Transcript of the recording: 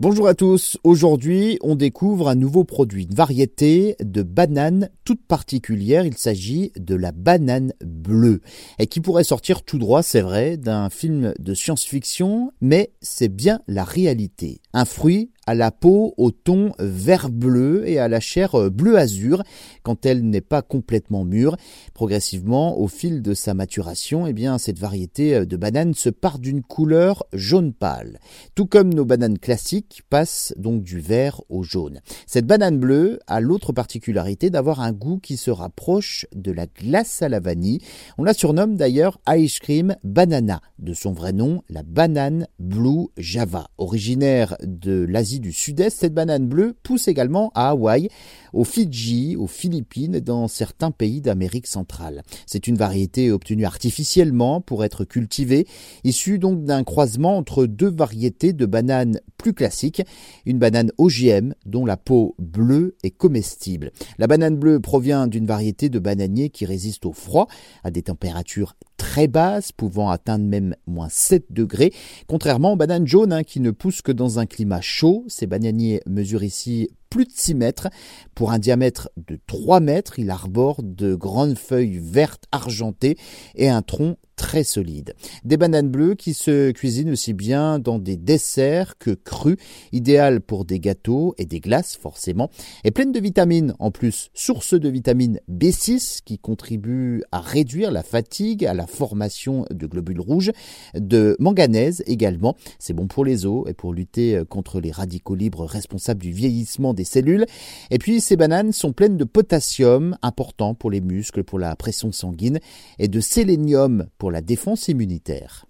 Bonjour à tous, aujourd'hui on découvre un nouveau produit, une variété de banane toute particulière, il s'agit de la banane bleue, et qui pourrait sortir tout droit, c'est vrai, d'un film de science-fiction, mais c'est bien la réalité. Un fruit à la peau au ton vert bleu et à la chair bleu azur quand elle n'est pas complètement mûre. Progressivement, au fil de sa maturation, eh bien, cette variété de banane se part d'une couleur jaune pâle. Tout comme nos bananes classiques passent donc du vert au jaune. Cette banane bleue a l'autre particularité d'avoir un goût qui se rapproche de la glace à la vanille. On la surnomme d'ailleurs ice cream banana, de son vrai nom, la banane blue java. Originaire de l'Asie du Sud-Est, cette banane bleue pousse également à Hawaï, aux Fidji, aux Philippines et dans certains pays d'Amérique centrale. C'est une variété obtenue artificiellement pour être cultivée, issue donc d'un croisement entre deux variétés de bananes plus classiques, une banane OGM dont la peau bleue est comestible. La banane bleue provient d'une variété de bananiers qui résiste au froid, à des températures très basses, pouvant atteindre même moins 7 degrés, contrairement aux bananes jaunes hein, qui ne poussent que dans un climat chaud. Ces bananiers mesurent ici plus de 6 mètres. Pour un diamètre de 3 mètres, il arbore de grandes feuilles vertes argentées et un tronc très solide. Des bananes bleues qui se cuisinent aussi bien dans des desserts que crus, idéales pour des gâteaux et des glaces forcément, et pleines de vitamines en plus, source de vitamine B6 qui contribue à réduire la fatigue, à la formation de globules rouges, de manganèse également, c'est bon pour les os et pour lutter contre les radicaux libres responsables du vieillissement des cellules. Et puis ces bananes sont pleines de potassium, important pour les muscles, pour la pression sanguine, et de sélénium pour la défense immunitaire.